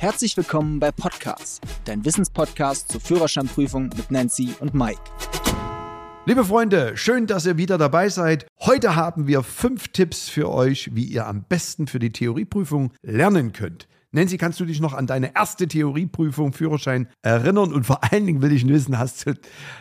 Herzlich willkommen bei Podcast, dein Wissenspodcast zur Führerscheinprüfung mit Nancy und Mike. Liebe Freunde, schön, dass ihr wieder dabei seid. Heute haben wir fünf Tipps für euch, wie ihr am besten für die Theorieprüfung lernen könnt. Nancy, kannst du dich noch an deine erste Theorieprüfung Führerschein erinnern? Und vor allen Dingen will ich wissen, hast du,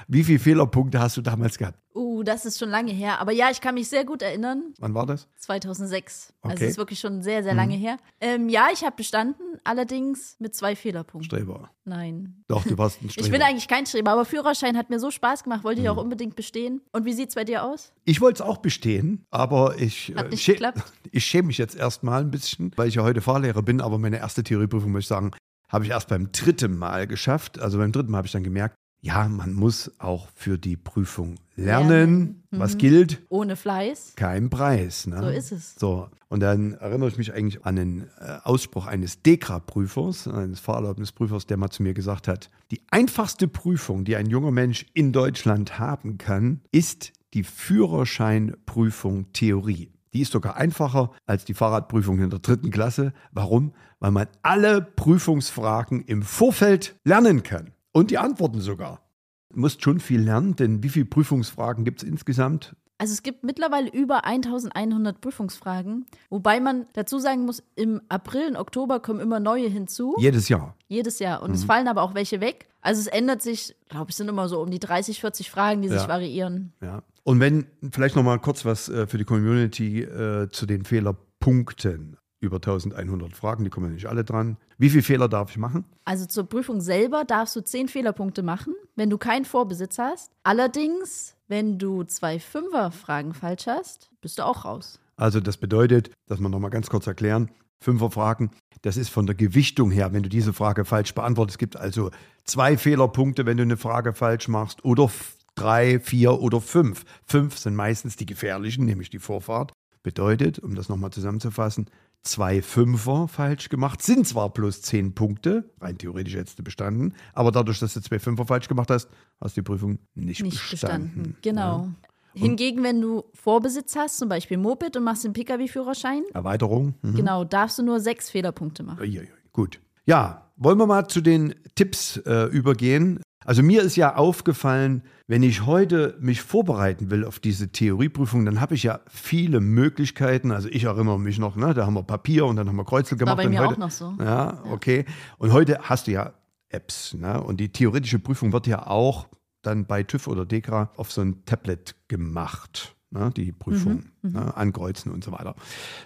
wie viele Fehlerpunkte hast du damals gehabt? Uh, das ist schon lange her. Aber ja, ich kann mich sehr gut erinnern. Wann war das? 2006. Also Okay. ist wirklich schon sehr, sehr lange her. Ähm, ja, ich habe bestanden, allerdings mit zwei Fehlerpunkten. Streber. Nein. Doch, du warst ein Streber. Ich bin eigentlich kein Streber, aber Führerschein hat mir so Spaß gemacht, wollte Mhm. ich auch unbedingt bestehen. Und wie sieht's bei dir aus? Ich wollte es auch bestehen, aber ich, Hat äh, nicht schä- geklappt? ich schäme mich jetzt erstmal ein bisschen, weil ich ja heute Fahrlehrer bin, aber meine erste Theorieprüfung, muss ich sagen, habe ich erst beim dritten Mal geschafft. Also beim dritten Mal habe ich dann gemerkt, ja, man muss auch für die Prüfung lernen. Was Mhm. gilt? Ohne Fleiß. Kein Preis. Ne? So ist es. So, und dann erinnere ich mich eigentlich an den äh, Ausspruch eines DEKRA-Prüfers, eines Fahrerlaubnisprüfers, der mal zu mir gesagt hat, die einfachste Prüfung, die ein junger Mensch in Deutschland haben kann, ist die Führerscheinprüfung Theorie. Die ist sogar einfacher als die Fahrradprüfung in der dritten Klasse. Warum? Weil man alle Prüfungsfragen im Vorfeld lernen kann. Und die Antworten sogar. Du musst schon viel lernen, denn wie viele Prüfungsfragen gibt es insgesamt? Also es gibt mittlerweile über 1100 Prüfungsfragen, wobei man dazu sagen muss, im April und Oktober kommen immer neue hinzu. Jedes Jahr. Jedes Jahr. Mhm. Und es fallen aber auch welche weg. Also es ändert sich, glaube ich, sind immer so um die 30, 40 Fragen, die Ja. sich variieren. Ja. Und wenn vielleicht noch mal kurz was äh, für die Community äh, zu den Fehlerpunkten. Über 1100 Fragen, die kommen ja nicht alle dran. Wie viele Fehler darf ich machen? Also zur Prüfung selber darfst du 10 Fehlerpunkte machen, wenn du keinen Vorbesitz hast. Allerdings, wenn du zwei Fünfer-Fragen falsch hast, bist du auch raus. Also das bedeutet, dass wir noch mal ganz kurz erklären, Fünferfragen, das ist von der Gewichtung her, wenn du diese Frage falsch beantwortest. Es gibt also zwei Fehlerpunkte, wenn du eine Frage falsch machst oder drei, vier oder fünf. Fünf sind meistens die gefährlichen, nämlich die Vorfahrt. Bedeutet, um das nochmal zusammenzufassen, zwei Fünfer falsch gemacht, sind zwar plus zehn Punkte, rein theoretisch hättest du bestanden, aber dadurch, dass du zwei Fünfer falsch gemacht hast, hast du die Prüfung nicht, Nicht bestanden. bestanden. Genau. Hingegen, wenn du Vorbesitz hast, zum Beispiel Moped und machst den Pkw-Führerschein, Erweiterung. Mhm. genau, darfst du nur sechs Fehlerpunkte machen. Uiuiui, Gut. Ja, wollen wir mal zu den Tipps äh, übergehen. Also mir ist ja aufgefallen, wenn ich heute mich vorbereiten will auf diese Theorieprüfung, dann habe ich ja viele Möglichkeiten. Also ich erinnere mich noch, ne, da haben wir Papier und dann haben wir Kreuzel gemacht. War bei mir heute, auch noch so. Ja, okay. Und heute hast du ja Apps, ne? Und die theoretische Prüfung wird ja auch dann bei TÜV oder DEKRA auf so ein Tablet gemacht. Ne, die Prüfung, ne, ankreuzen und so weiter.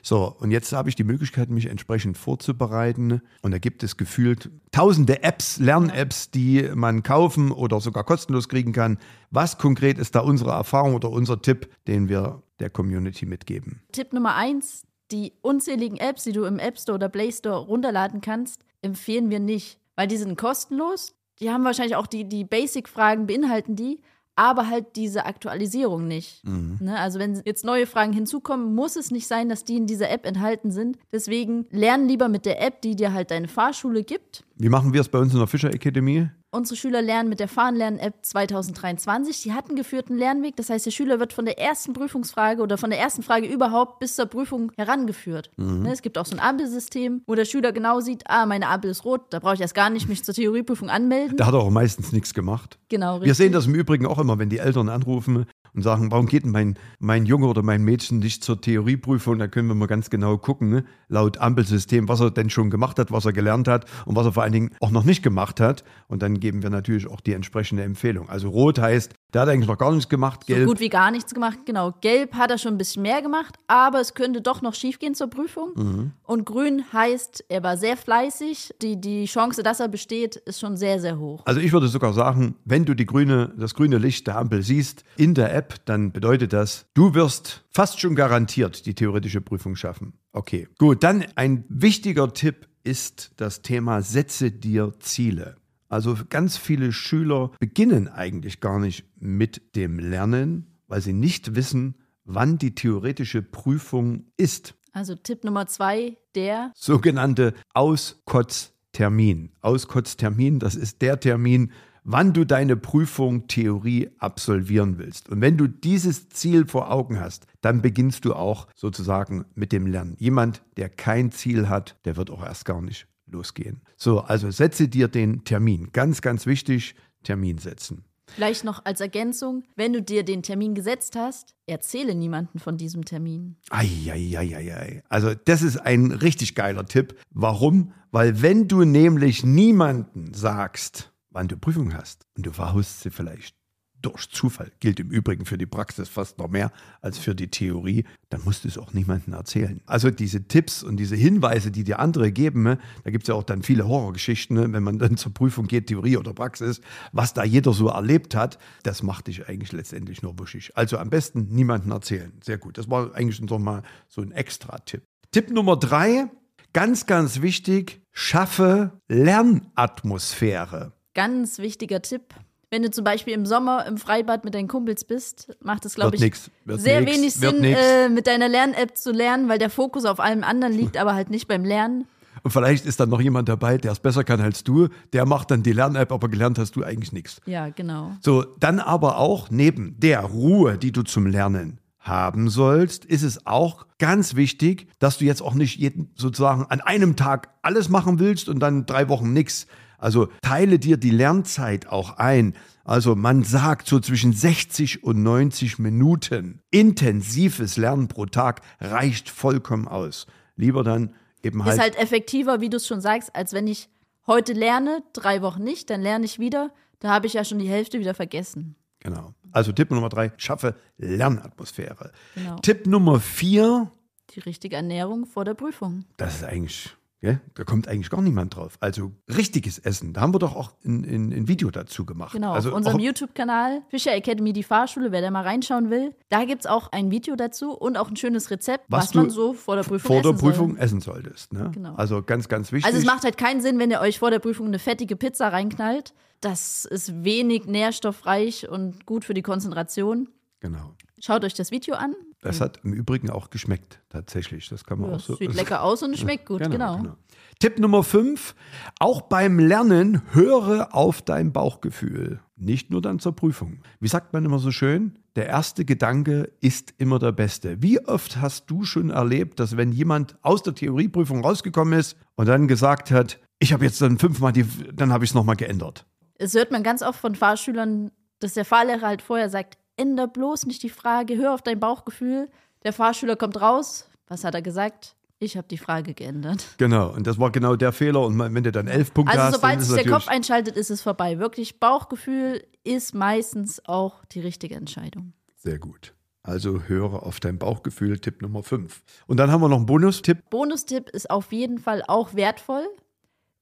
So, und jetzt habe ich die Möglichkeit, mich entsprechend vorzubereiten. Und da gibt es gefühlt tausende Apps, Lern-Apps, die man kaufen oder sogar kostenlos kriegen kann. Was konkret ist da unsere Erfahrung oder unser Tipp, den wir der Community mitgeben? Tipp Nummer eins: Die unzähligen Apps, die du im App Store oder Play Store runterladen kannst, empfehlen wir nicht, weil die sind kostenlos. Die haben wahrscheinlich auch die, die Basic-Fragen, beinhalten die, aber halt diese Aktualisierung nicht. Ne? Also, wenn jetzt neue Fragen hinzukommen, muss es nicht sein, dass die in dieser App enthalten sind. Deswegen lern lieber mit der App, die dir halt deine Fahrschule gibt. Wie machen wir es bei uns in der Fischer Academy? Unsere Schüler lernen mit der Fahrenlernen-App 2023. Die hat einen geführten Lernweg. Das heißt, der Schüler wird von der ersten Prüfungsfrage oder von der ersten Frage überhaupt bis zur Prüfung herangeführt. Ne, es gibt auch so ein Ampelsystem, wo der Schüler genau sieht, ah, meine Ampel ist rot, da brauche ich erst gar nicht mich zur Theorieprüfung anmelden. Da hat er auch meistens nichts gemacht. Genau, Wir richtig. sehen das im Übrigen auch immer, wenn die Eltern anrufen und sagen, warum geht denn mein, mein Junge oder mein Mädchen nicht zur Theorieprüfung? Da können wir mal ganz genau gucken, ne? laut Ampelsystem, was er denn schon gemacht hat, was er gelernt hat und was er vor allen Dingen auch noch nicht gemacht hat. Und dann geben wir natürlich auch die entsprechende Empfehlung. Also rot heißt, der hat eigentlich noch gar nichts gemacht, so gelb. gut wie gar nichts gemacht. Genau, gelb hat er schon ein bisschen mehr gemacht, aber es könnte doch noch schiefgehen zur Prüfung. Mhm. Und grün heißt, er war sehr fleißig. Die, die Chance, dass er besteht, ist schon sehr, sehr hoch. Also ich würde sogar sagen, wenn du die grüne, das grüne Licht der Ampel siehst in der App, dann bedeutet das, du wirst fast schon garantiert die theoretische Prüfung schaffen. Okay, gut. Dann ein wichtiger Tipp ist das Thema Setze dir Ziele. Also ganz viele Schüler beginnen eigentlich gar nicht mit dem Lernen, weil sie nicht wissen, wann die theoretische Prüfung ist. Also Tipp Nummer zwei, der Sogenannte Auskotztermin. Auskotztermin, das ist der Termin, wann du deine Prüfung Theorie absolvieren willst. Und wenn du dieses Ziel vor Augen hast, dann beginnst du auch sozusagen mit dem Lernen. Jemand, der kein Ziel hat, der wird auch erst gar nicht losgehen. So, also setze dir den Termin. Ganz, ganz wichtig, Termin setzen. Vielleicht noch als Ergänzung, wenn du dir den Termin gesetzt hast, erzähle niemanden von diesem Termin. Eieieiei. Also das ist ein richtig geiler Tipp. Warum? Weil wenn du nämlich niemanden sagst, wann du Prüfung hast und du verhaust sie vielleicht durch Zufall, gilt im Übrigen für die Praxis fast noch mehr als für die Theorie, dann musst du es auch niemandem erzählen. Also diese Tipps und diese Hinweise, die dir andere geben, ne, da gibt es ja auch dann viele Horrorgeschichten, ne, wenn man dann zur Prüfung geht, Theorie oder Praxis, was da jeder so erlebt hat, das macht dich eigentlich letztendlich nur wuschig. Also am besten niemandem erzählen. Sehr gut. Das war eigentlich noch mal so ein Extra-Tipp. Tipp Nummer drei, ganz, ganz wichtig, schaffe Lernatmosphäre. Ganz wichtiger Tipp. Wenn du zum Beispiel im Sommer im Freibad mit deinen Kumpels bist, macht es, glaube ich, nix, sehr nix, wenig Sinn, äh, mit deiner Lern-App zu lernen, weil der Fokus auf allem anderen liegt, aber halt nicht beim Lernen. Und vielleicht ist dann noch jemand dabei, der es besser kann als du, der macht dann die Lern-App, aber gelernt hast du eigentlich nichts. Ja, genau. So, dann aber auch neben der Ruhe, die du zum Lernen haben sollst, ist es auch ganz wichtig, dass du jetzt auch nicht jeden sozusagen an einem Tag alles machen willst und dann drei Wochen nichts. Also teile dir die Lernzeit auch ein. Also man sagt so zwischen 60 und 90 Minuten intensives Lernen pro Tag reicht vollkommen aus. Lieber dann eben halt, Ist halt effektiver, wie du es schon sagst, als wenn ich heute lerne, drei Wochen nicht, dann lerne ich wieder. Da habe ich ja schon die Hälfte wieder vergessen. genau. Also Tipp Nummer drei, schaffe Lernatmosphäre. Genau. Tipp Nummer vier, Die richtige Ernährung vor der Prüfung. Das ist eigentlich, gell? da kommt eigentlich gar niemand drauf. Also richtiges Essen, da haben wir doch auch ein, Video dazu gemacht. Genau, also auf unserem YouTube-Kanal Fischer Academy, die Fahrschule, wer da mal reinschauen will. Da gibt es auch ein Video dazu und auch ein schönes Rezept, Was was, man so vor der Prüfung vor der essen Prüfung Soll. essen solltest. Ne? Genau. Also ganz, ganz wichtig. Also es macht halt keinen Sinn, wenn ihr euch vor der Prüfung eine fettige Pizza reinknallt. Das ist wenig nährstoffreich und gut für die Konzentration. genau. Schaut euch das Video an. Das hat im Übrigen auch geschmeckt, tatsächlich. Das kann man Ja, auch so. sieht lecker aus und es schmeckt gut, genau. Tipp Nummer 5. Auch beim Lernen höre auf dein Bauchgefühl. Nicht nur dann zur Prüfung. Wie sagt man immer so schön? Der erste Gedanke ist immer der beste. Wie oft hast du schon erlebt, dass wenn jemand aus der Theorieprüfung rausgekommen ist und dann gesagt hat, ich habe jetzt dann fünfmal die, dann habe ich es nochmal geändert. Es hört man ganz oft von Fahrschülern, dass der Fahrlehrer halt vorher sagt, änder bloß nicht die Frage, hör auf dein Bauchgefühl. Der Fahrschüler kommt raus. Was hat er gesagt? Ich habe die Frage geändert. Genau, und das war genau der Fehler. Und wenn du dann elf Punkte Also hast, sobald sich der Kopf einschaltet, ist es vorbei. Wirklich, Bauchgefühl ist meistens auch die richtige Entscheidung. Sehr gut. Also höre auf dein Bauchgefühl, Tipp Nummer 5. Und dann haben wir noch einen Bonustipp. Bonustipp ist auf jeden Fall auch wertvoll.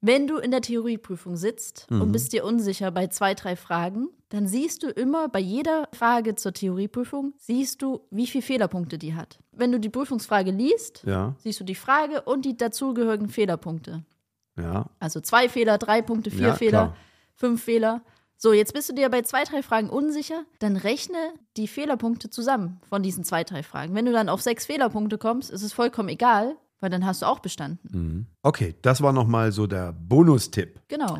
Wenn du in der Theorieprüfung sitzt Mhm. und bist dir unsicher bei zwei, drei Fragen, dann siehst du immer bei jeder Frage zur Theorieprüfung, siehst du, wie viele Fehlerpunkte die hat. Wenn du die Prüfungsfrage liest, Ja, siehst du die Frage und die dazugehörigen Fehlerpunkte. ja. Also zwei Fehler, drei Punkte, vier Ja, Fehler, klar. fünf Fehler. So, jetzt bist du dir bei zwei, drei Fragen unsicher, dann rechne die Fehlerpunkte zusammen von diesen zwei, drei Fragen. Wenn du dann auf sechs Fehlerpunkte kommst, ist es vollkommen egal, weil dann hast du auch bestanden. Okay, das war nochmal so der Bonustipp. Genau.